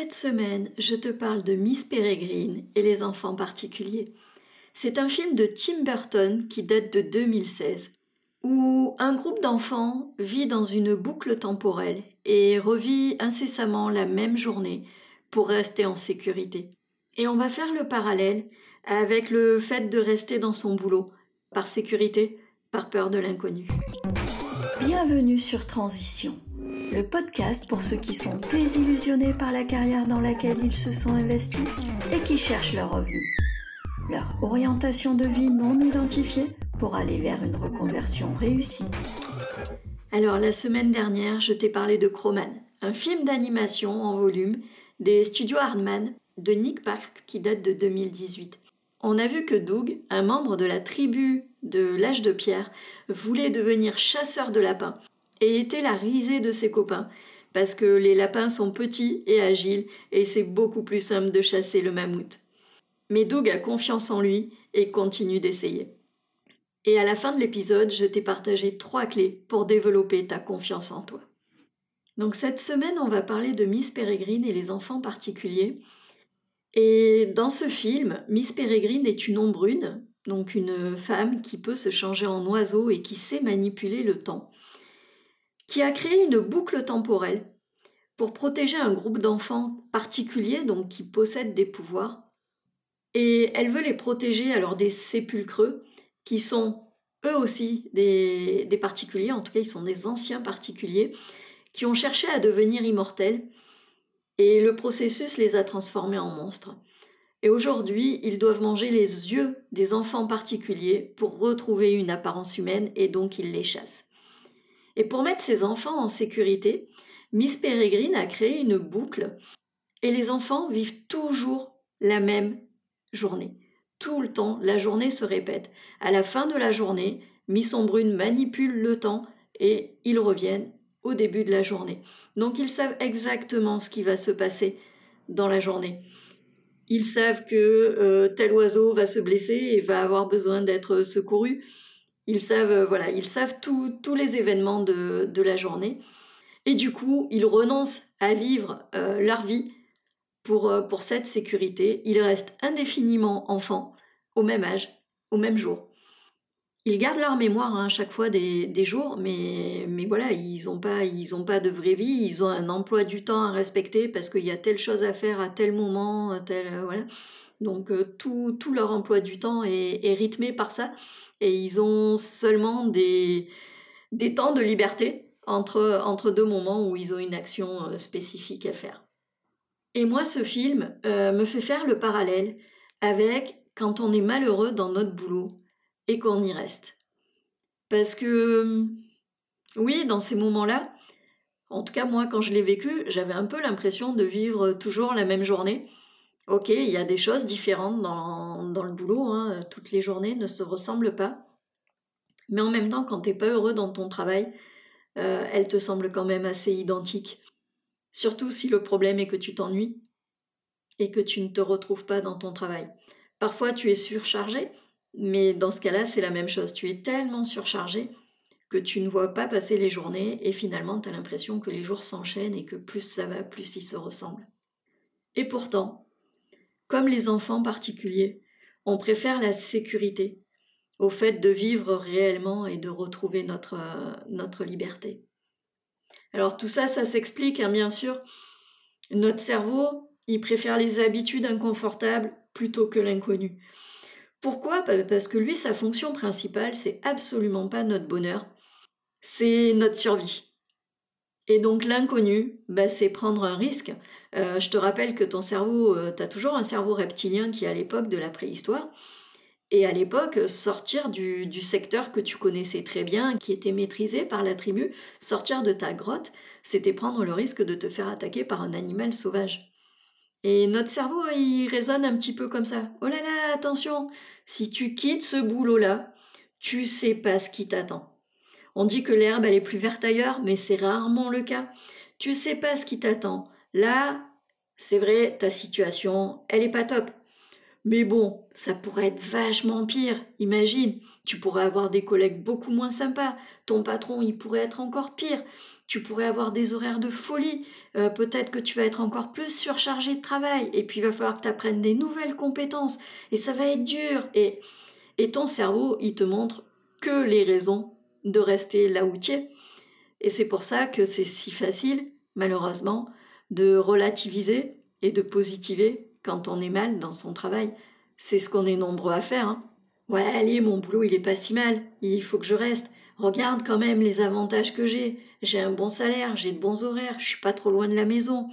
Cette semaine, je te parle de Miss Peregrine et les enfants particuliers. C'est un film de Tim Burton qui date de 2016, où un groupe d'enfants vit dans une boucle temporelle et revit incessamment la même journée pour rester en sécurité. Et on va faire le parallèle avec le fait de rester dans son boulot, par sécurité, par peur de l'inconnu. Bienvenue sur Transition le podcast pour ceux qui sont désillusionnés par la carrière dans laquelle ils se sont investis et qui cherchent leur revenu. Leur orientation de vie non identifiée pour aller vers une reconversion réussie. Alors la semaine dernière, je t'ai parlé de Croman, un film d'animation en volume des studios Hardman de Nick Park qui date de 2018. On a vu que Doug, un membre de la tribu de l'âge de pierre, voulait devenir chasseur de lapins et était la risée de ses copains, parce que les lapins sont petits et agiles et c'est beaucoup plus simple de chasser le mammouth. Mais Doug a confiance en lui et continue d'essayer. Et à la fin de l'épisode, je t'ai partagé trois clés pour développer ta confiance en toi. Donc cette semaine, on va parler de Miss Peregrine et les enfants particuliers. Et dans ce film, Miss Peregrine est une ombrune, donc une femme qui peut se changer en oiseau et qui sait manipuler le temps qui a créé une boucle temporelle pour protéger un groupe d'enfants particuliers, donc qui possèdent des pouvoirs. Et elle veut les protéger alors des sépulcreux, qui sont eux aussi des, des particuliers, en tout cas ils sont des anciens particuliers, qui ont cherché à devenir immortels, et le processus les a transformés en monstres. Et aujourd'hui, ils doivent manger les yeux des enfants particuliers pour retrouver une apparence humaine, et donc ils les chassent. Et pour mettre ses enfants en sécurité, Miss Peregrine a créé une boucle et les enfants vivent toujours la même journée. Tout le temps, la journée se répète. À la fin de la journée, Miss Ombrune manipule le temps et ils reviennent au début de la journée. Donc ils savent exactement ce qui va se passer dans la journée. Ils savent que euh, tel oiseau va se blesser et va avoir besoin d'être secouru. Ils savent, euh, voilà, ils savent tous les événements de, la journée. Et du coup, ils renoncent à vivre euh, leur vie pour, euh, pour cette sécurité. Ils restent indéfiniment enfants, au même âge, au même jour. Ils gardent leur mémoire hein, à chaque fois des, jours, mais, mais voilà, ils n'ont pas, pas de vraie vie, ils ont un emploi du temps à respecter parce qu'il y a telle chose à faire à tel moment, tel, voilà. Donc tout, tout, leur emploi du temps est, est rythmé par ça et ils ont seulement des, des temps de liberté entre, entre deux moments où ils ont une action euh, spécifique à faire. Et moi, ce film euh, me fait faire le parallèle avec quand on est malheureux dans notre boulot et qu'on y reste. Parce que, oui, dans ces moments-là, en tout cas moi, quand je l'ai vécu, j'avais un peu l'impression de vivre toujours la même journée Ok, il y a des choses différentes dans, le boulot, hein, toutes les journées ne se ressemblent pas. Mais en même temps, quand tu n'es pas heureux dans ton travail, euh, elles te semblent quand même assez identiques. Surtout si le problème est que tu t'ennuies et que tu ne te retrouves pas dans ton travail. Parfois, tu es surchargé, mais dans ce cas-là, c'est la même chose. Tu es tellement surchargé que tu ne vois pas passer les journées et finalement, tu as l'impression que les jours s'enchaînent et que plus ça va, plus ils se ressemblent. Et pourtant, comme les enfants particuliers, on préfère la sécurité au fait de vivre réellement et de retrouver notre, liberté. Alors tout ça, ça s'explique, hein, bien sûr. Notre cerveau, il préfère les habitudes inconfortables plutôt que l'inconnu. Pourquoi? Parce que lui, sa fonction principale, c'est absolument pas notre bonheur, c'est notre survie. Et donc l'inconnu, bah, c'est prendre un risque. Euh, je te rappelle que ton cerveau, euh, tu as toujours un cerveau reptilien qui est à l'époque de la préhistoire. Et à l'époque, sortir du, du, secteur que tu connaissais très bien, qui était maîtrisé par la tribu, sortir de ta grotte, c'était prendre le risque de te faire attaquer par un animal sauvage. Et notre cerveau, il résonne un petit peu comme ça. Oh là là, attention, si tu quittes ce boulot-là, tu sais pas ce qui t'attend. On dit que l'herbe, elle est plus verte ailleurs, mais c'est rarement le cas. Tu sais pas ce qui t'attend. Là, c'est vrai, ta situation, elle est pas top. Mais bon, ça pourrait être vachement pire. Imagine, tu pourrais avoir des collègues beaucoup moins sympas. Ton patron, il pourrait être encore pire. Tu pourrais avoir des horaires de folie. Euh, peut-être que tu vas être encore plus surchargé de travail. Et puis, il va falloir que tu apprennes des nouvelles compétences. Et ça va être dur. Et, et ton cerveau, il te montre que les raisons de rester là où tu es. Et c'est pour ça que c'est si facile, malheureusement, de relativiser et de positiver quand on est mal dans son travail. C'est ce qu'on est nombreux à faire. Hein. Ouais, allez, mon boulot, il est pas si mal. Il faut que je reste. Regarde quand même les avantages que j'ai. J'ai un bon salaire, j'ai de bons horaires, je suis pas trop loin de la maison.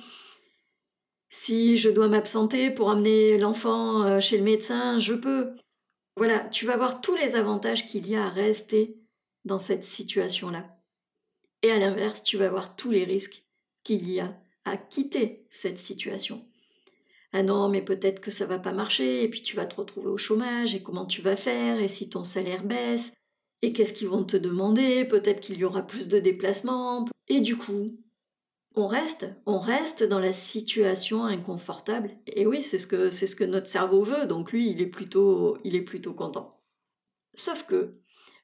Si je dois m'absenter pour amener l'enfant euh, chez le médecin, je peux. Voilà, tu vas voir tous les avantages qu'il y a à rester dans cette situation-là. Et à l'inverse, tu vas voir tous les risques qu'il y a à quitter cette situation. Ah non, mais peut-être que ça va pas marcher, et puis tu vas te retrouver au chômage, et comment tu vas faire, et si ton salaire baisse, et qu'est-ce qu'ils vont te demander, peut-être qu'il y aura plus de déplacements, et du coup, on reste, on reste dans la situation inconfortable. Et oui, c'est ce que c'est ce que notre cerveau veut, donc lui, il est plutôt, il est plutôt content. Sauf que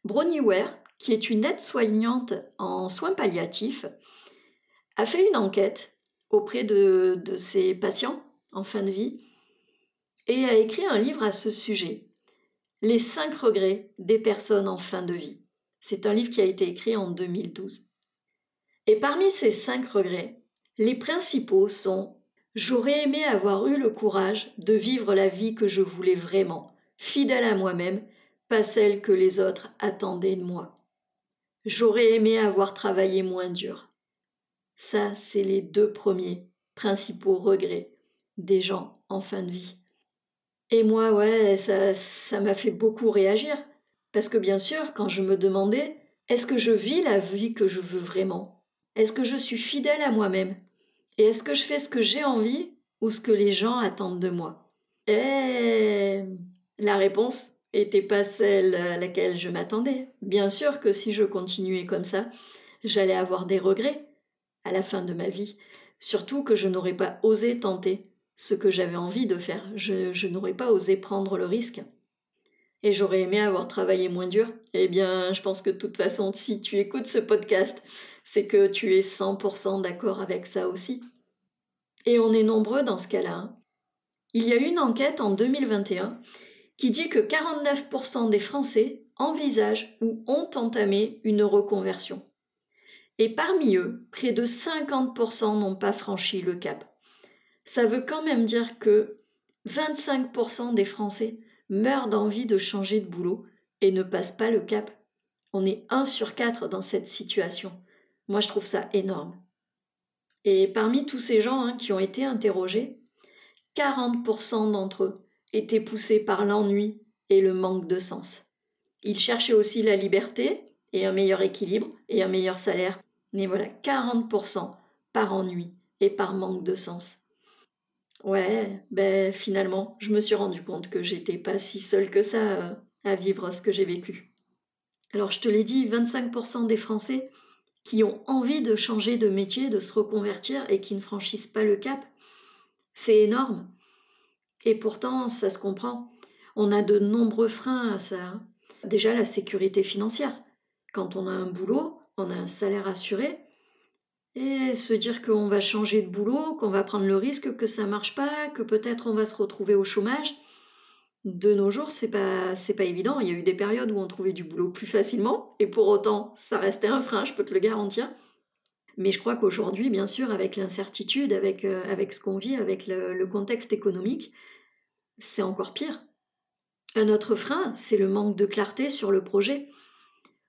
Bronnie Ware, qui est une aide-soignante en soins palliatifs, a fait une enquête auprès de, ses patients en fin de vie et a écrit un livre à ce sujet, Les cinq regrets des personnes en fin de vie. C'est un livre qui a été écrit en 2012. Et parmi ces cinq regrets, les principaux sont J'aurais aimé avoir eu le courage de vivre la vie que je voulais vraiment, fidèle à moi-même, pas celle que les autres attendaient de moi. J'aurais aimé avoir travaillé moins dur. Ça, c'est les deux premiers principaux regrets des gens en fin de vie. Et moi, ouais, ça, ça m'a fait beaucoup réagir. Parce que bien sûr, quand je me demandais, est-ce que je vis la vie que je veux vraiment? Est-ce que je suis fidèle à moi-même? Et est-ce que je fais ce que j'ai envie ou ce que les gens attendent de moi? Et la réponse était pas celle à laquelle je m'attendais. Bien sûr que si je continuais comme ça, j'allais avoir des regrets à la fin de ma vie. Surtout que je n'aurais pas osé tenter ce que j'avais envie de faire. Je, n'aurais pas osé prendre le risque. Et j'aurais aimé avoir travaillé moins dur. Eh bien, je pense que de toute façon, si tu écoutes ce podcast, c'est que tu es 100% d'accord avec ça aussi. Et on est nombreux dans ce cas-là. Hein. Il y a une enquête en 2021 qui dit que 49% des Français envisagent ou ont entamé une reconversion. Et parmi eux, près de 50% n'ont pas franchi le cap ça veut quand même dire que 25% des Français meurent d'envie de changer de boulot et ne passent pas le cap. On est 1 sur 4 dans cette situation. Moi, je trouve ça énorme. Et parmi tous ces gens hein, qui ont été interrogés, 40% d'entre eux étaient poussés par l'ennui et le manque de sens. Ils cherchaient aussi la liberté et un meilleur équilibre et un meilleur salaire. Mais voilà, 40% par ennui et par manque de sens. Ouais, ben finalement, je me suis rendu compte que j'étais pas si seule que ça euh, à vivre ce que j'ai vécu. Alors je te l'ai dit, 25% des Français qui ont envie de changer de métier, de se reconvertir et qui ne franchissent pas le cap, c'est énorme. Et pourtant, ça se comprend. On a de nombreux freins à ça. Hein. Déjà la sécurité financière. Quand on a un boulot, on a un salaire assuré, et se dire qu'on va changer de boulot, qu'on va prendre le risque que ça marche pas, que peut-être on va se retrouver au chômage. De nos jours, c'est pas c'est pas évident. Il y a eu des périodes où on trouvait du boulot plus facilement, et pour autant, ça restait un frein, je peux te le garantir. Mais je crois qu'aujourd'hui, bien sûr, avec l'incertitude, avec, euh, avec ce qu'on vit, avec le, le contexte économique, c'est encore pire. Un autre frein, c'est le manque de clarté sur le projet.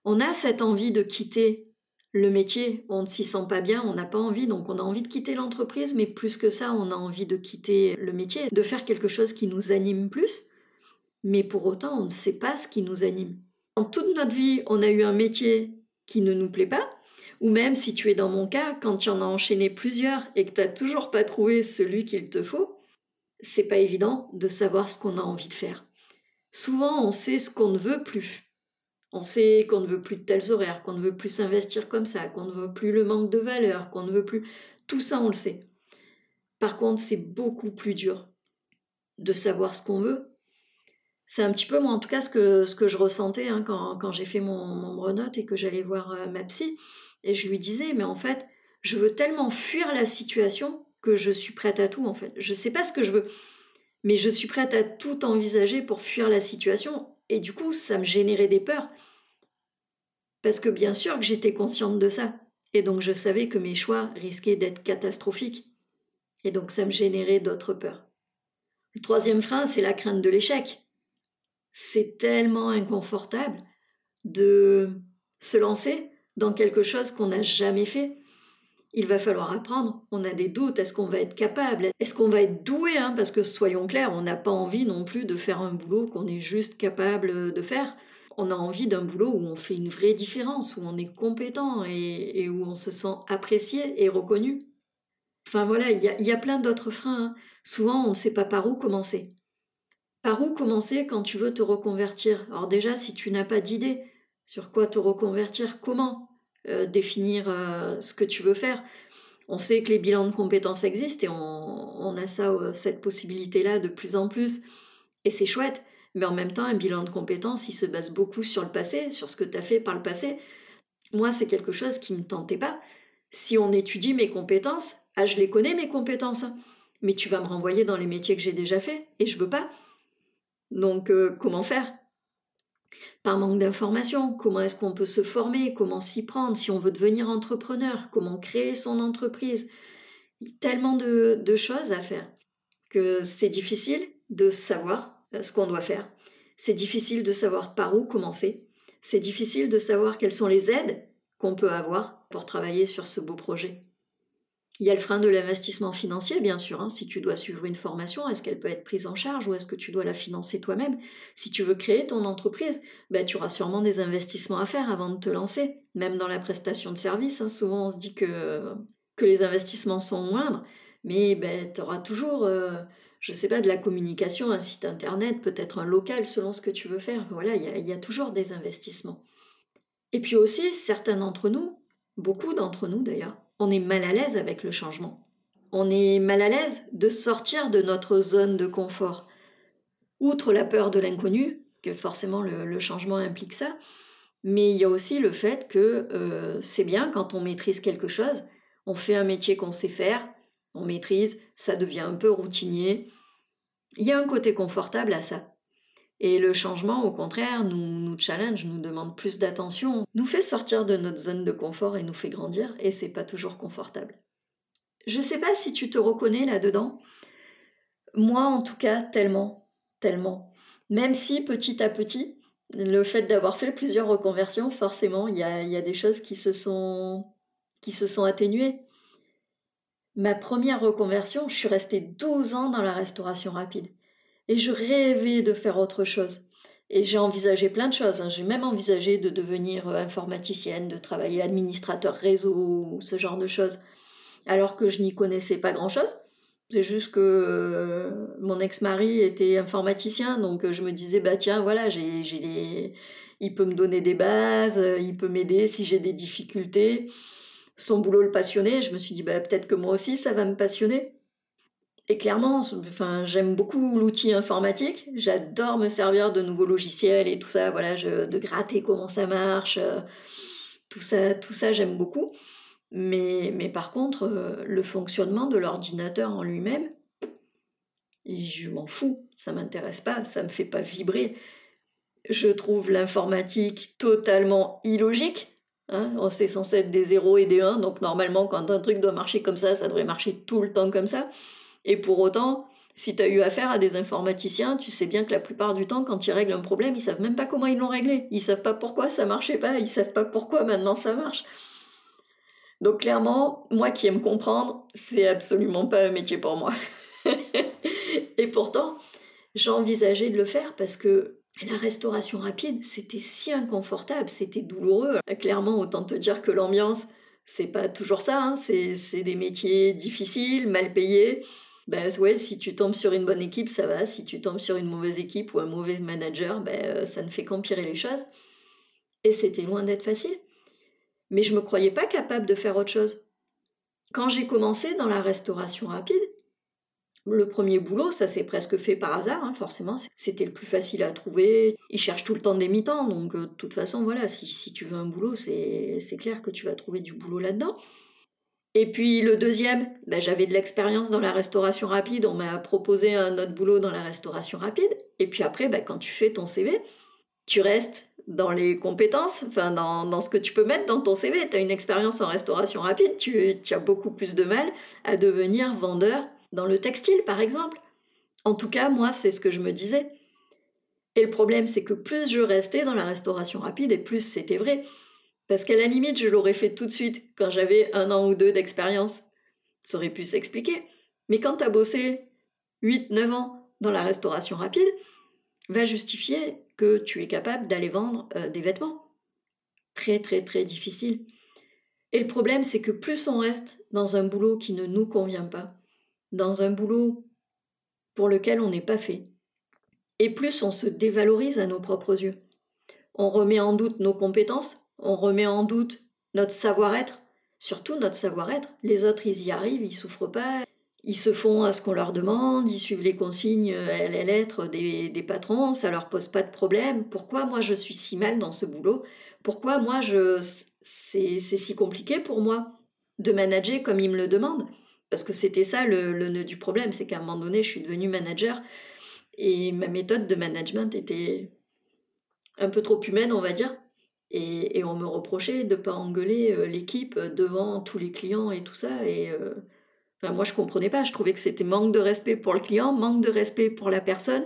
On a cette envie de quitter le métier, on ne s'y sent pas bien, on n'a pas envie, donc on a envie de quitter l'entreprise, mais plus que ça, on a envie de quitter le métier, de faire quelque chose qui nous anime plus, mais pour autant, on ne sait pas ce qui nous anime. En toute notre vie, on a eu un métier qui ne nous plaît pas, ou même si tu es dans mon cas, quand tu en as enchaîné plusieurs et que tu n'as toujours pas trouvé celui qu'il te faut, c'est pas évident de savoir ce qu'on a envie de faire. Souvent, on sait ce qu'on ne veut plus, on sait qu'on ne veut plus de tels horaires, qu'on ne veut plus s'investir comme ça, qu'on ne veut plus le manque de valeur, qu'on ne veut plus... Tout ça, on le sait. Par contre, c'est beaucoup plus dur de savoir ce qu'on veut C'est un petit peu, moi, en tout cas, ce que, ce que je ressentais hein, quand, quand j'ai fait mon, mon brenote et que j'allais voir euh, ma psy. Et je lui disais, mais en fait, je veux tellement fuir la situation que je suis prête à tout, en fait. Je ne sais pas ce que je veux, mais je suis prête à tout envisager pour fuir la situation. Et du coup, ça me générait des peurs. Parce que bien sûr que j'étais consciente de ça. Et donc je savais que mes choix risquaient d'être catastrophiques. Et donc ça me générait d'autres peurs. Le troisième frein, c'est la crainte de l'échec. C'est tellement inconfortable de se lancer dans quelque chose qu'on n'a jamais fait. Il va falloir apprendre. On a des doutes. Est-ce qu'on va être capable? Est-ce qu'on va être doué hein? Parce que soyons clairs, on n'a pas envie non plus de faire un boulot qu'on est juste capable de faire. On a envie d'un boulot où on fait une vraie différence, où on est compétent et, où on se sent apprécié et reconnu. Enfin voilà, il y a, plein d'autres freins. Hein. Souvent, on ne sait pas par où commencer. Par où commencer quand tu veux te reconvertir? Alors déjà, si tu n'as pas d'idée sur quoi te reconvertir, comment euh, définir euh, ce que tu veux faire? On sait que les bilans de compétences existent et on, a euh, cette possibilité-là de plus en plus. Et c'est chouette. Mais en même temps, un bilan de compétences, il se base beaucoup sur le passé, sur ce que tu as fait par le passé. Moi, c'est quelque chose qui ne me tentait pas. Si on étudie mes compétences, ah, je les connais, mes compétences, hein. mais tu vas me renvoyer dans les métiers que j'ai déjà fait, et je veux pas. Donc, comment faire? Par manque d'informations, comment est-ce qu'on peut se former, comment s'y prendre, si on veut devenir entrepreneur, comment créer son entreprise? Tellement de, de choses à faire que c'est difficile de savoir euh, ce qu'on doit faire. C'est difficile de savoir par où commencer. C'est difficile de savoir quelles sont les aides qu'on peut avoir pour travailler sur ce beau projet. Il y a le frein de l'investissement financier, bien sûr. Hein. Si tu dois suivre une formation, est-ce qu'elle peut être prise en charge ou est-ce que tu dois la financer toi-même? Si tu veux créer ton entreprise, ben, tu auras sûrement des investissements à faire avant de te lancer. Même dans la prestation de services, hein. souvent on se dit que, les investissements sont moindres, mais ben, tu auras toujours euh, je sais pas, de la communication, un site internet, peut-être un local selon ce que tu veux faire. Voilà, il y, a toujours des investissements. Et puis aussi, certains d'entre nous, beaucoup d'entre nous d'ailleurs, on est mal à l'aise avec le changement. On est mal à l'aise de sortir de notre zone de confort. Outre la peur de l'inconnu, que forcément le, changement implique ça, mais il y a aussi le fait que euh, c'est bien quand on maîtrise quelque chose, on fait un métier qu'on sait faire, on maîtrise, ça devient un peu routinier. Il y a un côté confortable à ça. Et le changement, au contraire, nous, challenge, nous demande plus d'attention, nous fait sortir de notre zone de confort et nous fait grandir, et c'est pas toujours confortable. Je sais pas si tu te reconnais là-dedans. Moi, en tout cas, tellement, tellement. Même si petit à petit, le fait d'avoir fait plusieurs reconversions, forcément, il y a, y a, des choses qui se sont, qui se sont atténuées. Ma première reconversion, je suis restée 12 ans dans la restauration rapide. Et je rêvais de faire autre chose. Et j'ai envisagé plein de choses. Hein. J'ai même envisagé de devenir euh, informaticienne, de travailler administrateur réseau, ce genre de choses. Alors que je n'y connaissais pas grand-chose. C'est juste que euh, mon ex-mari était informaticien, donc euh, je me disais, bah tiens, voilà, j'ai, j'ai il peut me donner des bases, il peut m'aider si j'ai des difficultés son boulot le passionnait. Je me suis dit, bah, peut-être que moi aussi, ça va me passionner. Et clairement, enfin, j'aime beaucoup l'outil informatique. J'adore me servir de nouveaux logiciels et tout ça, voilà, de gratter comment ça marche. Euh, tout ça, tout ça j'aime beaucoup. Mais, mais par contre, euh, le fonctionnement de l'ordinateur en lui-même, je m'en fous. Ça m'intéresse pas, ça me fait pas vibrer. Je trouve l'informatique totalement illogique Hein, on c'est censé être des 0 et des 1, donc normalement, quand un truc doit marcher comme ça, ça devrait marcher tout le temps comme ça. Et pour autant, si tu as eu affaire à des informaticiens, tu sais bien que la plupart du temps, quand ils règlent un problème, ils savent même pas comment ils l'ont réglé. Ils savent pas pourquoi ça marchait pas, ils savent pas pourquoi maintenant ça marche. Donc clairement, moi qui aime comprendre, c'est absolument pas un métier pour moi. et pourtant, j'ai envisagé de le faire parce que la restauration rapide, c'était si inconfortable, c'était douloureux. Clairement, autant te dire que l'ambiance, c'est pas toujours ça, hein. c'est des métiers difficiles, mal payés. Ben ouais, si tu tombes sur une bonne équipe, ça va. Si tu tombes sur une mauvaise équipe ou un mauvais manager, ben, ça ne fait qu'empirer les choses. Et c'était loin d'être facile. Mais je me croyais pas capable de faire autre chose. Quand j'ai commencé dans la restauration rapide, Le premier boulot, ça s'est presque fait par hasard, hein, forcément. C'était le plus facile à trouver. Ils cherchent tout le temps des mi-temps, donc euh, de toute façon, voilà, si, si tu veux un boulot, c'est clair que tu vas trouver du boulot là-dedans. Et puis le deuxième, ben, j'avais de l'expérience dans la restauration rapide, on m'a proposé un autre boulot dans la restauration rapide. Et puis après, ben, quand tu fais ton CV, tu restes dans les compétences, enfin dans, dans, ce que tu peux mettre dans ton CV. Tu as une expérience en restauration rapide, tu, tu as beaucoup plus de mal à devenir vendeur dans le textile, par exemple. En tout cas, moi, c'est ce que je me disais. Et le problème, c'est que plus je restais dans la restauration rapide, et plus c'était vrai. Parce qu'à la limite, je l'aurais fait tout de suite quand j'avais un an ou deux d'expérience. Ça aurait pu s'expliquer. Mais quand tu as bossé 8-9 ans dans la restauration rapide, va justifier que tu es capable d'aller vendre euh, des vêtements. Très très très difficile. Et le problème, c'est que plus on reste dans un boulot qui ne nous convient pas, dans un boulot pour lequel on n'est pas fait. Et plus on se dévalorise à nos propres yeux. On remet en doute nos compétences, on remet en doute notre savoir-être, surtout notre savoir-être. Les autres, ils y arrivent, ils souffrent pas, ils se font à ce qu'on leur demande, ils suivent les consignes les lettres des, des, patrons, ça leur pose pas de problème. Pourquoi moi je suis si mal dans ce boulot? Pourquoi moi je c'est si compliqué pour moi de manager comme ils me le demandent? Parce que c'était ça le, nœud du problème, c'est qu'à un moment donné, je suis devenue manager et ma méthode de management était un peu trop humaine, on va dire. Et, on me reprochait de ne pas engueuler euh, l'équipe devant tous les clients et tout ça. Et euh, moi, je ne comprenais pas. Je trouvais que c'était manque de respect pour le client, manque de respect pour la personne,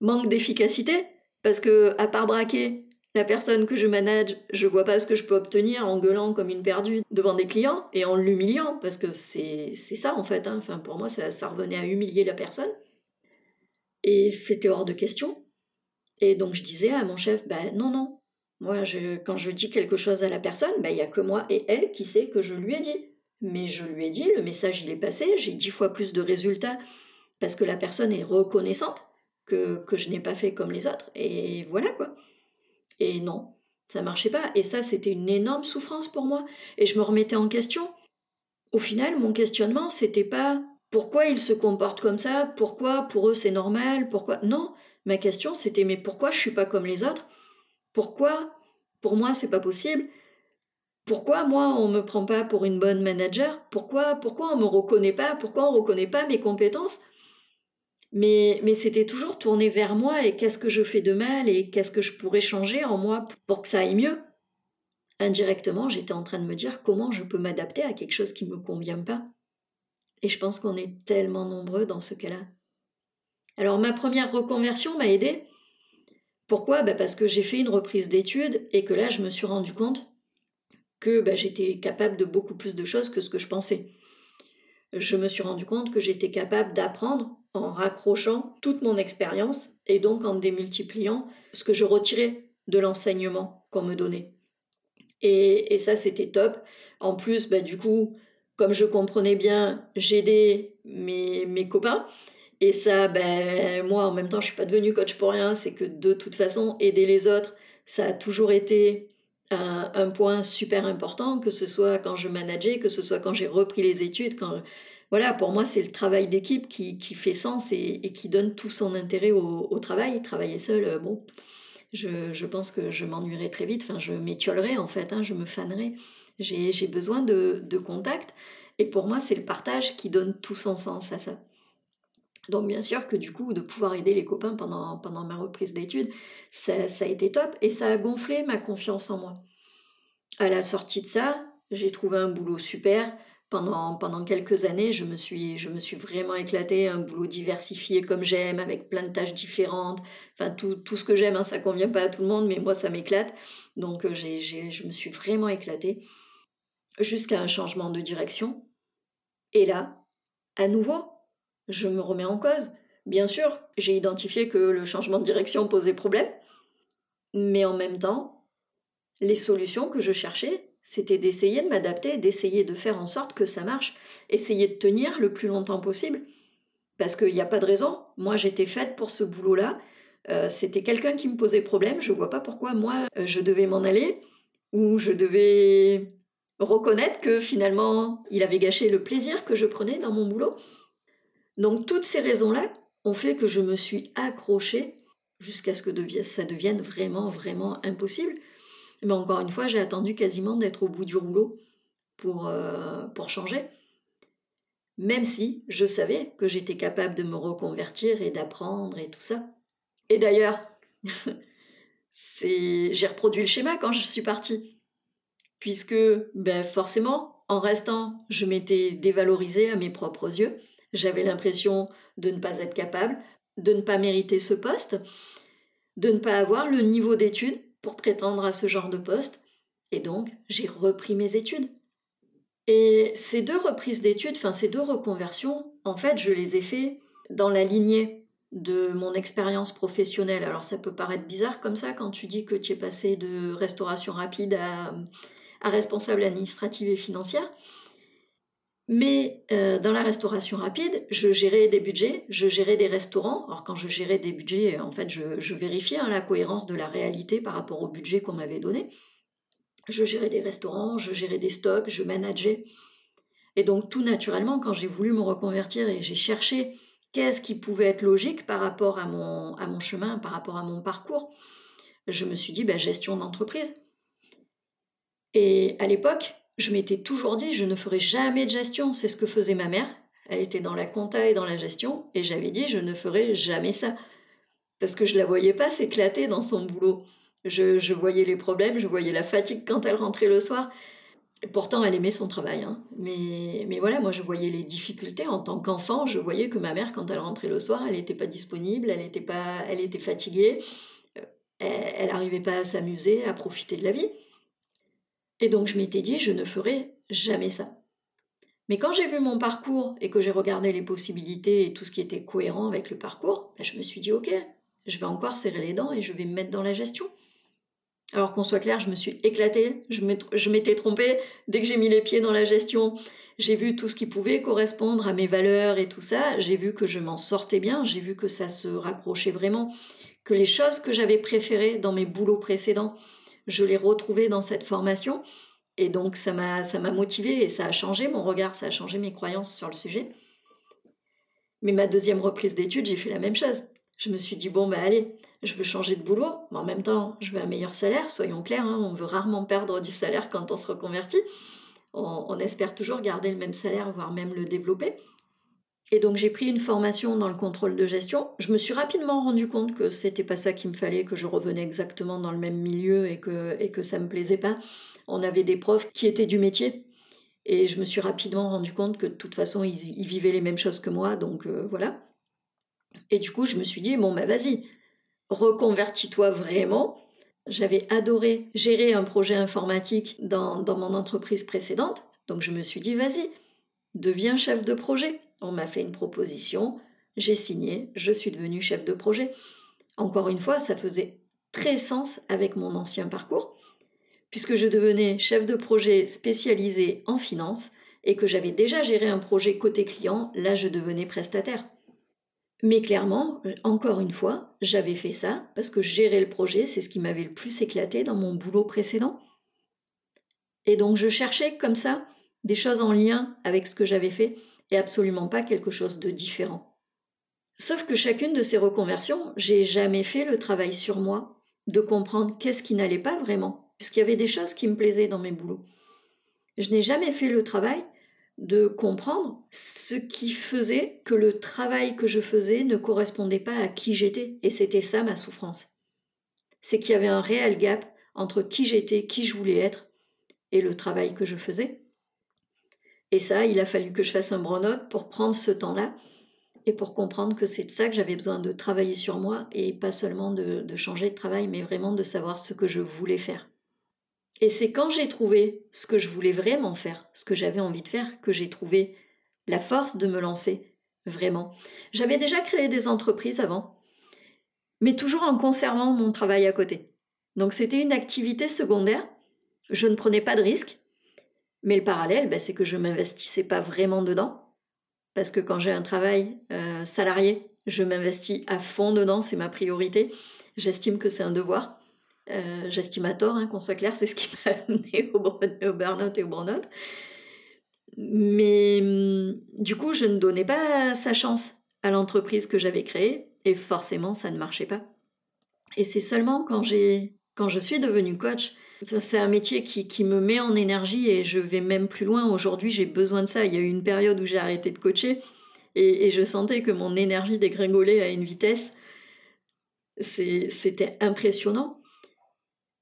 manque d'efficacité. Parce que, à part braquer la personne que je manage, je vois pas ce que je peux obtenir en gueulant comme une perdue devant des clients et en l'humiliant, parce que c'est ça en fait. Hein. Enfin, pour moi, ça, revenait à humilier la personne. Et c'était hors de question. Et donc je disais à mon chef, ben non, non. Moi, quand je dis quelque chose à la personne, ben il n'y a que moi et elle qui sait que je lui ai dit. Mais je lui ai dit, le message il est passé, j'ai dix fois plus de résultats parce que la personne est reconnaissante que, que je n'ai pas fait comme les autres. Et voilà quoi. Et non, ça marchait pas. Et ça, c'était une énorme souffrance pour moi. Et je me remettais en question. Au final, mon questionnement, c'était pas pourquoi ils se comportent comme ça, pourquoi pour eux c'est normal, pourquoi? Non, ma question c'était mais pourquoi je suis pas comme les autres? Pourquoi? Pour moi c'est pas possible Pourquoi moi on me prend pas pour une bonne manager? Pourquoi pourquoi on me reconnaît pas? Pourquoi on reconnaît pas mes compétences? Mais, c'était toujours tourné vers moi et qu'est-ce que je fais de mal et qu'est-ce que je pourrais changer en moi pour que ça aille mieux? Indirectement, j'étais en train de me dire comment je peux m'adapter à quelque chose qui ne me convient pas. Et je pense qu'on est tellement nombreux dans ce cas-là. Alors ma première reconversion m'a aidée. Pourquoi? Bah, Parce que j'ai fait une reprise d'études et que là, je me suis rendu compte que bah, j'étais capable de beaucoup plus de choses que ce que je pensais. Je me suis rendu compte que j'étais capable d'apprendre en raccrochant toute mon expérience et donc en démultipliant ce que je retirais de l'enseignement qu'on me donnait. Et, ça, c'était top. En plus, bah, du coup, comme je comprenais bien, j'aidais mes, mes copains. Et ça, ben, moi, en même temps, je suis pas devenue coach pour rien. C'est que de toute façon, aider les autres, ça a toujours été un, point super important, que ce soit quand je manageais, que ce soit quand j'ai repris les études, quand voilà, pour moi, c'est le travail d'équipe qui, fait sens et, qui donne tout son intérêt au, travail. Travailler seul, euh, bon, je, pense que je m'ennuierai très vite, enfin, je m'étiolerai en fait, hein, je me fanerai. J'ai besoin de, de contact et pour moi, c'est le partage qui donne tout son sens à ça. Donc bien sûr que du coup, de pouvoir aider les copains pendant, pendant ma reprise d'études, ça, ça, a été top et ça a gonflé ma confiance en moi. À la sortie de ça, j'ai trouvé un boulot super, pendant, pendant quelques années, je me, suis, je me suis vraiment éclatée, un boulot diversifié comme j'aime, avec plein de tâches différentes. Enfin, tout, tout ce que j'aime, hein, ça convient pas à tout le monde, mais moi, ça m'éclate. Donc, euh, j'ai, je me suis vraiment éclatée jusqu'à un changement de direction. Et là, à nouveau, je me remets en cause. Bien sûr, j'ai identifié que le changement de direction posait problème, mais en même temps, les solutions que je cherchais c'était d'essayer de m'adapter, d'essayer de faire en sorte que ça marche, essayer de tenir le plus longtemps possible. Parce qu'il n'y a pas de raison. Moi, j'étais faite pour ce boulot-là. Euh, c'était quelqu'un qui me posait problème. Je ne vois pas pourquoi moi, euh, je devais m'en aller ou je devais reconnaître que finalement, il avait gâché le plaisir que je prenais dans mon boulot. Donc toutes ces raisons-là ont fait que je me suis accrochée jusqu'à ce que ça devienne vraiment, vraiment impossible. Mais encore une fois, j'ai attendu quasiment d'être au bout du rouleau pour, euh, pour changer. Même si je savais que j'étais capable de me reconvertir et d'apprendre et tout ça. Et d'ailleurs, j'ai reproduit le schéma quand je suis partie. Puisque, ben forcément, en restant, je m'étais dévalorisée à mes propres yeux. J'avais l'impression de ne pas être capable, de ne pas mériter ce poste, de ne pas avoir le niveau d'études pour prétendre à ce genre de poste. Et donc, j'ai repris mes études. Et ces deux reprises d'études, enfin ces deux reconversions, en fait, je les ai fait dans la lignée de mon expérience professionnelle. Alors ça peut paraître bizarre comme ça quand tu dis que tu es passé de restauration rapide à, à responsable administrative et financière. Mais euh, dans la restauration rapide, je gérais des budgets, je gérais des restaurants. Alors quand je gérais des budgets, en fait, je, vérifiais hein, la cohérence de la réalité par rapport au budget qu'on m'avait donné. Je gérais des restaurants, je gérais des stocks, je manageais. Et donc tout naturellement, quand j'ai voulu me reconvertir et j'ai cherché qu'est-ce qui pouvait être logique par rapport à mon, chemin, par rapport à mon parcours, je me suis dit ben, gestion d'entreprise. Et à l'époque, je m'étais toujours dit, je ne ferai jamais de gestion. C'est ce que faisait ma mère. Elle était dans la compta et dans la gestion. Et j'avais dit, je ne ferai jamais ça. Parce que je la voyais pas s'éclater dans son boulot. Je, voyais les problèmes, je voyais la fatigue quand elle rentrait le soir. Et pourtant, elle aimait son travail. Hein. Mais, mais voilà, moi, je voyais les difficultés. En tant qu'enfant, je voyais que ma mère, quand elle rentrait le soir, elle n'était pas disponible, elle était, pas, elle était fatiguée, euh, elle n'arrivait pas à s'amuser, à profiter de la vie. Et donc je m'étais dit, je ne ferai jamais ça. Mais quand j'ai vu mon parcours et que j'ai regardé les possibilités et tout ce qui était cohérent avec le parcours, ben, je me suis dit, ok, je vais encore serrer les dents et je vais me mettre dans la gestion. Alors qu'on soit clair, je me suis éclatée, je m'étais trompée. Dès que j'ai mis les pieds dans la gestion, j'ai vu tout ce qui pouvait correspondre à mes valeurs et tout ça. J'ai vu que je m'en sortais bien, j'ai vu que ça se raccrochait vraiment, que les choses que j'avais préférées dans mes boulots précédents, je l'ai retrouvé dans cette formation. Et donc, ça m'a, ça m'a motivé et ça a changé mon regard, ça a changé mes croyances sur le sujet. Mais ma deuxième reprise d'études, j'ai fait la même chose. Je me suis dit, bon, bah allez, je veux changer de boulot, mais en même temps, je veux un meilleur salaire, soyons clairs, hein, on veut rarement perdre du salaire quand on se reconvertit. on espère toujours garder le même salaire, voire même le développer. Et donc j'ai pris une formation dans le contrôle de gestion. Je me suis rapidement rendu compte que c'était pas ça qu'il me fallait, que je revenais exactement dans le même milieu et que, et que ça me plaisait pas. On avait des profs qui étaient du métier. Et je me suis rapidement rendu compte que de toute façon, ils, vivaient les mêmes choses que moi, donc euh, voilà. Et du coup, je me suis dit, bon, bah vas-y, reconvertis-toi vraiment. J'avais adoré gérer un projet informatique dans, dans mon entreprise précédente, donc je me suis dit, vas-y, deviens chef de projet. On m'a fait une proposition, j'ai signé, je suis devenue chef de projet. Encore une fois, ça faisait très sens avec mon ancien parcours, puisque je devenais chef de projet spécialisé en finance et que j'avais déjà géré un projet côté client, là je devenais prestataire. Mais clairement, encore une fois, j'avais fait ça parce que gérer le projet, c'est ce qui m'avait le plus éclaté dans mon boulot précédent. Et donc je cherchais comme ça des choses en lien avec ce que j'avais fait et absolument pas quelque chose de différent. Sauf que chacune de ces reconversions, j'ai jamais fait le travail sur moi, de comprendre qu'est-ce qui n'allait pas vraiment, puisqu'il y avait des choses qui me plaisaient dans mes boulots. Je n'ai jamais fait le travail de comprendre ce qui faisait que le travail que je faisais ne correspondait pas à qui j'étais, et c'était ça ma souffrance. C'est qu'il y avait un réel gap entre qui j'étais, qui je voulais être, et le travail que je faisais. Et ça, il a fallu que je fasse un burn pour prendre ce temps-là et pour comprendre que c'est de ça que j'avais besoin de travailler sur moi et pas seulement de, changer de travail, mais vraiment de savoir ce que je voulais faire. Et c'est quand j'ai trouvé ce que je voulais vraiment faire, ce que j'avais envie de faire, que j'ai trouvé la force de me lancer, vraiment. J'avais déjà créé des entreprises avant, mais toujours en conservant mon travail à côté. Donc c'était une activité secondaire, je ne prenais pas de risques, mais le parallèle, ben, c'est que je m'investissais pas vraiment dedans. Parce que quand j'ai un travail euh, salarié, je m'investis à fond dedans, c'est ma priorité. J'estime que c'est un devoir. Euh, j'estime à tort, hein, qu'on soit clair, c'est ce qui m'a amené au, burn-out et au burn-out. Mais hum, du coup, je ne donnais pas sa chance à l'entreprise que j'avais créée et forcément, ça ne marchait pas. Et c'est seulement quand quand je suis devenue coach, c'est un métier qui, qui, me met en énergie et je vais même plus loin. Aujourd'hui, j'ai besoin de ça. Il y a eu une période où j'ai arrêté de coacher et, je sentais que mon énergie dégringolait à une vitesse. C'était impressionnant.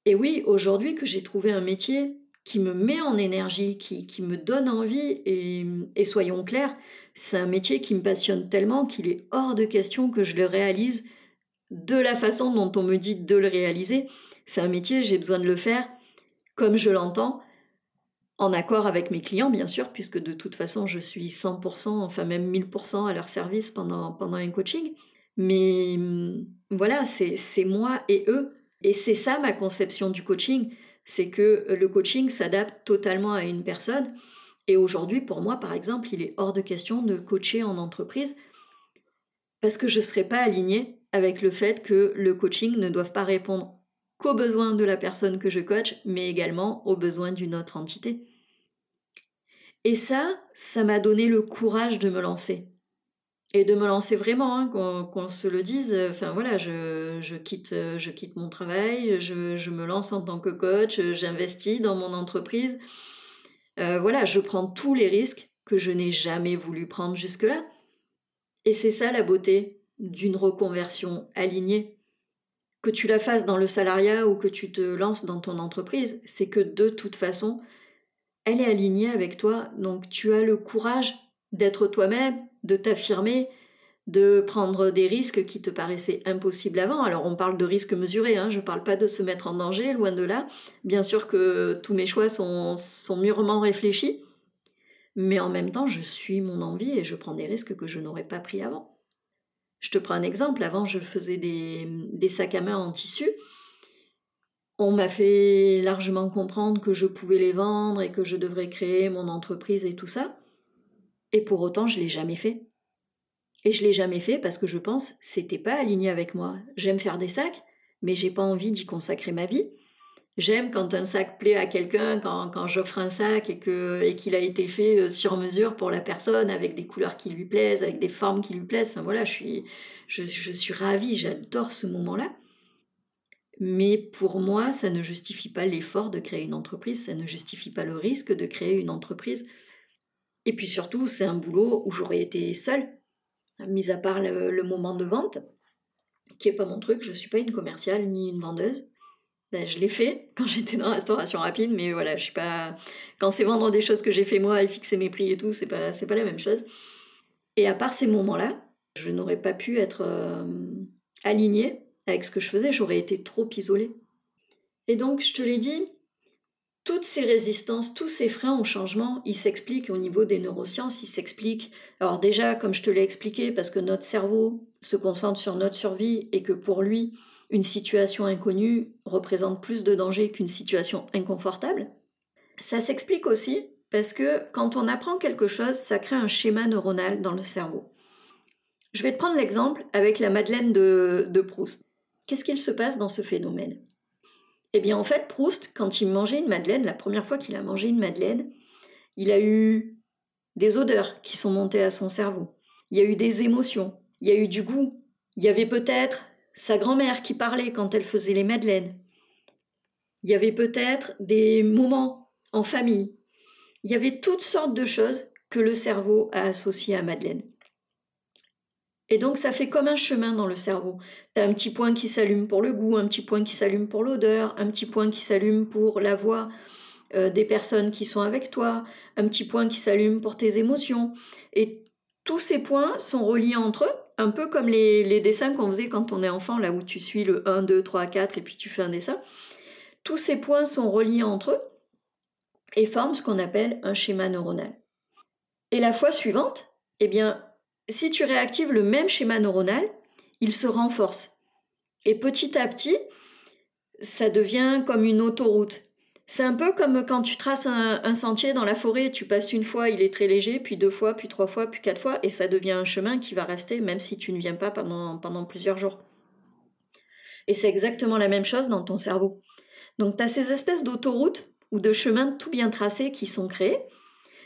Et oui, aujourd'hui que j'ai trouvé un métier qui me met en énergie, qui, qui me donne envie, et, et soyons clairs, c'est un métier qui me passionne tellement qu'il est hors de question que je le réalise de la façon dont on me dit de le réaliser. C'est un métier, j'ai besoin de le faire comme je l'entends, en accord avec mes clients, bien sûr, puisque de toute façon, je suis 100%, enfin même 1000% à leur service pendant, pendant un coaching. Mais hum, voilà, c'est moi et eux. Et c'est ça ma conception du coaching, c'est que le coaching s'adapte totalement à une personne. Et aujourd'hui, pour moi, par exemple, il est hors de question de coacher en entreprise parce que je ne serais pas alignée avec le fait que le coaching ne doive pas répondre qu'aux besoins de la personne que je coach, mais également aux besoins d'une autre entité. Et ça, ça m'a donné le courage de me lancer. Et de me lancer vraiment, hein, qu'on se le dise. Enfin voilà, je, quitte, je quitte mon travail, je, me lance en tant que coach, j'investis dans mon entreprise. Euh, voilà, je prends tous les risques que je n'ai jamais voulu prendre jusque-là. Et c'est ça la beauté d'une reconversion alignée que tu la fasses dans le salariat ou que tu te lances dans ton entreprise, c'est que de toute façon, elle est alignée avec toi. Donc tu as le courage d'être toi-même, de t'affirmer, de prendre des risques qui te paraissaient impossibles avant. Alors on parle de risques mesurés, hein, je ne parle pas de se mettre en danger, loin de là. Bien sûr que tous mes choix sont, sont mûrement réfléchis, mais en même temps je suis mon envie et je prends des risques que je n'aurais pas pris avant. Je te prends un exemple. Avant, je faisais des, sacs à main en tissu. On m'a fait largement comprendre que je pouvais les vendre et que je devrais créer mon entreprise et tout ça. Et pour autant, je l'ai jamais fait. Et je l'ai jamais fait parce que je pense c'était pas aligné avec moi. J'aime faire des sacs, mais j'ai pas envie d'y consacrer ma vie. J'aime quand un sac plaît à quelqu'un, quand, j'offre un sac et et qu'il a été fait euh, sur mesure pour la personne, avec des couleurs qui lui plaisent, avec des formes qui lui plaisent. Enfin voilà, je suis, je, suis ravie, j'adore ce moment-là. Mais pour moi, ça ne justifie pas l'effort de créer une entreprise, ça ne justifie pas le risque de créer une entreprise. Et puis surtout, c'est un boulot où j'aurais été seule, mis à part le, le moment de vente, qui n'est pas mon truc, je ne suis pas une commerciale ni une vendeuse. Ben, je l'ai fait quand j'étais dans la restauration rapide, mais voilà, je suis pas. Quand c'est vendre des choses que j'ai fait moi et fixer mes prix et tout, c'est pas, c'est pas la même chose. Et à part ces moments-là, je n'aurais pas pu être euh, alignée avec ce que je faisais, j'aurais été trop isolée. Et donc, je te l'ai dit, toutes ces résistances, tous ces freins au changement, ils s'expliquent au niveau des neurosciences, ils s'expliquent. Alors déjà, comme je te l'ai expliqué, parce que notre cerveau se concentre sur notre survie et que pour lui, une situation inconnue représente plus de danger qu'une situation inconfortable. Ça s'explique aussi parce que quand on apprend quelque chose, ça crée un schéma neuronal dans le cerveau. Je vais te prendre l'exemple avec la Madeleine de, de Proust. Qu'est-ce qu'il se passe dans ce phénomène? Eh bien en fait, Proust, quand il mangeait une Madeleine, la première fois qu'il a mangé une Madeleine, il a eu des odeurs qui sont montées à son cerveau. Il y a eu des émotions, il y a eu du goût, il y avait peut-être sa grand-mère qui parlait quand elle faisait les madeleines. Il y avait peut-être des moments en famille. Il y avait toutes sortes de choses que le cerveau a associées à Madeleine. Et donc ça fait comme un chemin dans le cerveau. Tu as un petit point qui s'allume pour le goût, un petit point qui s'allume pour l'odeur, un petit point qui s'allume pour la voix euh, des personnes qui sont avec toi, un petit point qui s'allume pour tes émotions. Et tous ces points sont reliés entre eux un peu comme les, dessins qu'on faisait quand on est enfant, là où tu suis le 1, 2, 3, 4 et puis tu fais un dessin. Tous ces points sont reliés entre eux et forment ce qu'on appelle un schéma neuronal. Et la fois suivante, eh bien, si tu réactives le même schéma neuronal, il se renforce. Et petit à petit, ça devient comme une autoroute. C'est un peu comme quand tu traces un, sentier dans la forêt, tu passes une fois, il est très léger, puis deux fois, puis trois fois, puis quatre fois, et ça devient un chemin qui va rester même si tu ne viens pas pendant, plusieurs jours. Et c'est exactement la même chose dans ton cerveau. Donc tu as ces espèces d'autoroutes ou de chemins tout bien tracés qui sont créés.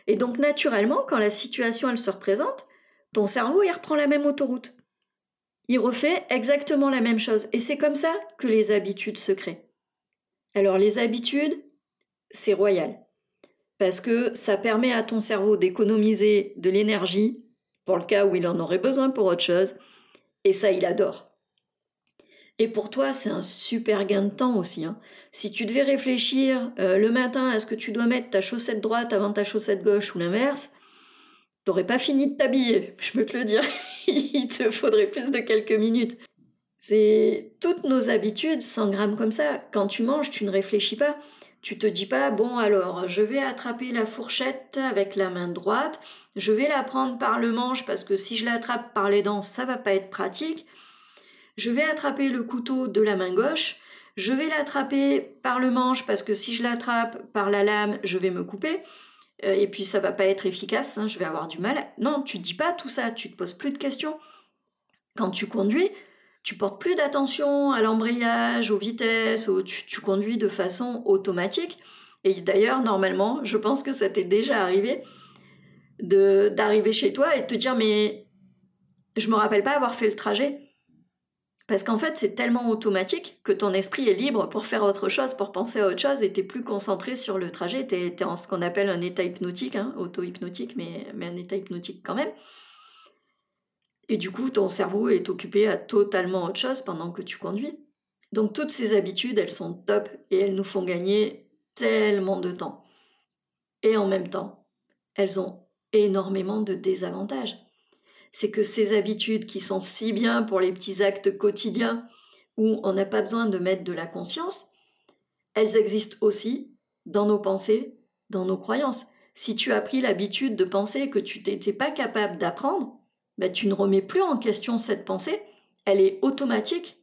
Et donc naturellement, quand la situation elle se représente, ton cerveau il reprend la même autoroute. Il refait exactement la même chose. Et c'est comme ça que les habitudes se créent. Alors les habitudes, c'est royal. Parce que ça permet à ton cerveau d'économiser de l'énergie pour le cas où il en aurait besoin pour autre chose. Et ça, il adore. Et pour toi, c'est un super gain de temps aussi. Hein. Si tu devais réfléchir euh, le matin à ce que tu dois mettre ta chaussette droite avant ta chaussette gauche ou l'inverse, t'aurais pas fini de t'habiller, je peux te le dire. Il te faudrait plus de quelques minutes. C'est toutes nos habitudes s'engramment comme ça. Quand tu manges, tu ne réfléchis pas. Tu te dis pas, bon alors, je vais attraper la fourchette avec la main droite, je vais la prendre par le manche parce que si je l'attrape par les dents, ça va pas être pratique je vais attraper le couteau de la main gauche, je vais l'attraper par le manche parce que si je l'attrape par la lame, je vais me couper. Euh, et puis ça va pas être efficace, hein, je vais avoir du mal. Non, tu dis pas tout ça, tu te poses plus de questions. Quand tu conduis, tu portes plus d'attention à l'embrayage, aux vitesses, tu, conduis de façon automatique. Et d'ailleurs, normalement, je pense que ça t'est déjà arrivé d'arriver chez toi et de te dire mais je me rappelle pas avoir fait le trajet. Parce qu'en fait, c'est tellement automatique que ton esprit est libre pour faire autre chose, pour penser à autre chose, et tu es plus concentré sur le trajet. Tu es, en ce qu'on appelle un état hypnotique, hein, auto-hypnotique, mais un état hypnotique quand même. Et du coup, ton cerveau est occupé à totalement autre chose pendant que tu conduis. Donc toutes ces habitudes, elles sont top et elles nous font gagner tellement de temps. Et en même temps, elles ont énormément de désavantages c'est que ces habitudes qui sont si bien pour les petits actes quotidiens où on n'a pas besoin de mettre de la conscience, elles existent aussi dans nos pensées, dans nos croyances. Si tu as pris l'habitude de penser que tu n'étais pas capable d'apprendre, ben tu ne remets plus en question cette pensée, elle est automatique.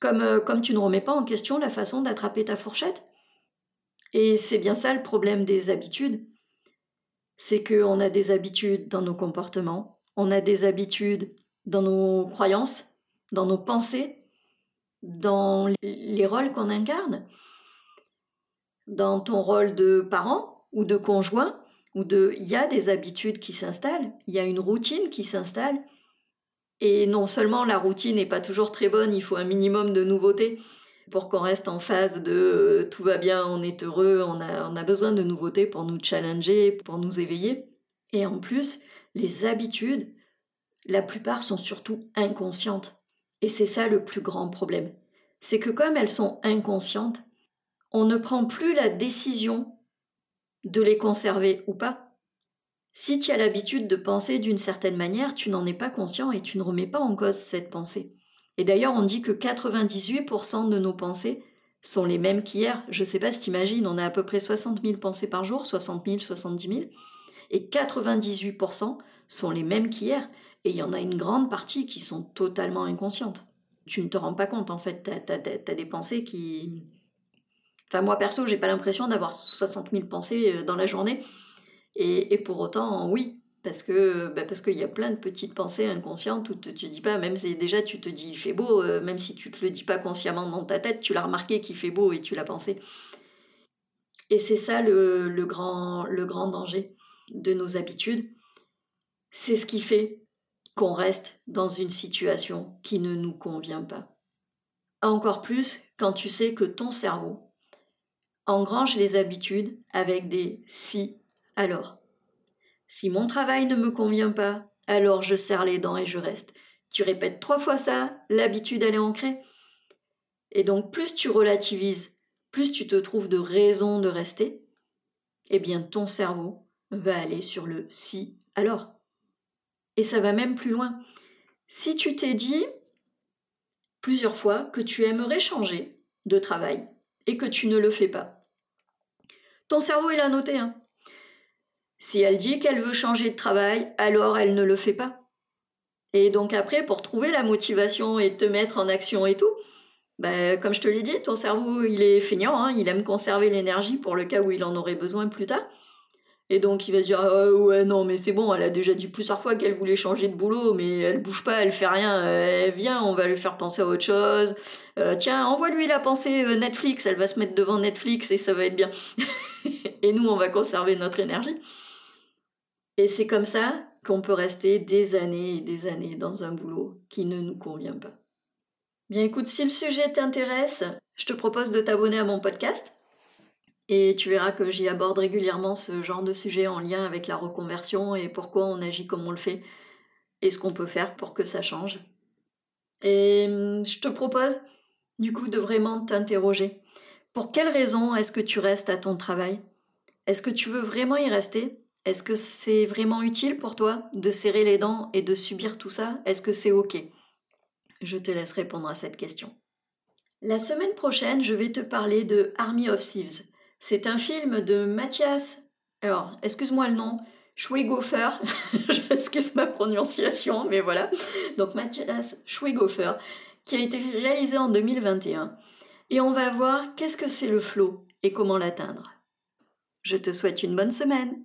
Comme, euh, comme tu ne remets pas en question la façon d'attraper ta fourchette. Et c'est bien ça le problème des habitudes. C'est qu'on a des habitudes dans nos comportements, on a des habitudes dans nos croyances, dans nos pensées, dans les rôles qu'on incarne, dans ton rôle de parent ou de conjoint, ou de, il y a des habitudes qui s'installent, il y a une routine qui s'installe, et non seulement la routine n'est pas toujours très bonne, il faut un minimum de nouveautés pour qu'on reste en phase de euh, tout va bien, on est heureux, on a, on a besoin de nouveautés pour nous challenger, pour nous éveiller. Et en plus, les habitudes, la plupart sont surtout inconscientes. Et c'est ça le plus grand problème. C'est que comme elles sont inconscientes, on ne prend plus la décision de les conserver ou pas. Si tu as l'habitude de penser d'une certaine manière, tu n'en es pas conscient et tu ne remets pas en cause cette pensée. Et d'ailleurs, on dit que 98% de nos pensées sont les mêmes qu'hier. Je ne sais pas si tu imagines, on a à peu près 60 000 pensées par jour, 60 000, 70 000 et 98% sont les mêmes qu'hier. Et il y en a une grande partie qui sont totalement inconscientes. Tu ne te rends pas compte, en fait, tu as, des pensées qui... Moi, perso, j'ai pas l'impression d'avoir 60 000 pensées euh, dans la journée. Et, pour autant, oui, parce que bah parce qu'il y a plein de petites pensées inconscientes où tu te dis pas, même si déjà tu te dis il fait beau, euh, même si tu te le dis pas consciemment dans ta tête, tu l'as remarqué qu'il fait beau et tu l'as pensé. Et c'est ça le, grand, le grand danger de nos habitudes, c'est ce qui fait qu'on reste dans une situation qui ne nous convient pas. Encore plus quand tu sais que ton cerveau engrange les habitudes avec des si alors. Si mon travail ne me convient pas, alors je serre les dents et je reste. Tu répètes trois fois ça, l'habitude elle est ancrée. Et donc plus tu relativises, plus tu te trouves de raisons de rester, eh bien ton cerveau va aller sur le si alors. Et ça va même plus loin. Si tu t'es dit plusieurs fois que tu aimerais changer de travail et que tu ne le fais pas, ton cerveau il a noté. Hein. Si elle dit qu'elle veut changer de travail, alors elle ne le fait pas. Et donc après, pour trouver la motivation et te mettre en action et tout, ben, comme je te l'ai dit, ton cerveau il est feignant, hein, il aime conserver l'énergie pour le cas où il en aurait besoin plus tard. Et donc il va se dire ah, ouais non mais c'est bon elle a déjà dit plusieurs fois qu'elle voulait changer de boulot mais elle bouge pas elle fait rien elle vient on va lui faire penser à autre chose euh, tiens envoie-lui la pensée euh, Netflix elle va se mettre devant Netflix et ça va être bien et nous on va conserver notre énergie Et c'est comme ça qu'on peut rester des années et des années dans un boulot qui ne nous convient pas. Bien écoute, si le sujet t'intéresse, je te propose de t'abonner à mon podcast. Et tu verras que j'y aborde régulièrement ce genre de sujet en lien avec la reconversion et pourquoi on agit comme on le fait et ce qu'on peut faire pour que ça change. Et hum, je te propose du coup de vraiment t'interroger. Pour quelles raisons est-ce que tu restes à ton travail? Est-ce que tu veux vraiment y rester? Est-ce que c'est vraiment utile pour toi de serrer les dents et de subir tout ça? Est-ce que c'est OK? Je te laisse répondre à cette question. La semaine prochaine, je vais te parler de Army of Thieves. C'est un film de Mathias. Alors, excuse-moi le nom, Schweigofer, excuse ma prononciation, mais voilà. Donc Mathias Schweigofer, qui a été réalisé en 2021. Et on va voir qu'est-ce que c'est le flow et comment l'atteindre. Je te souhaite une bonne semaine.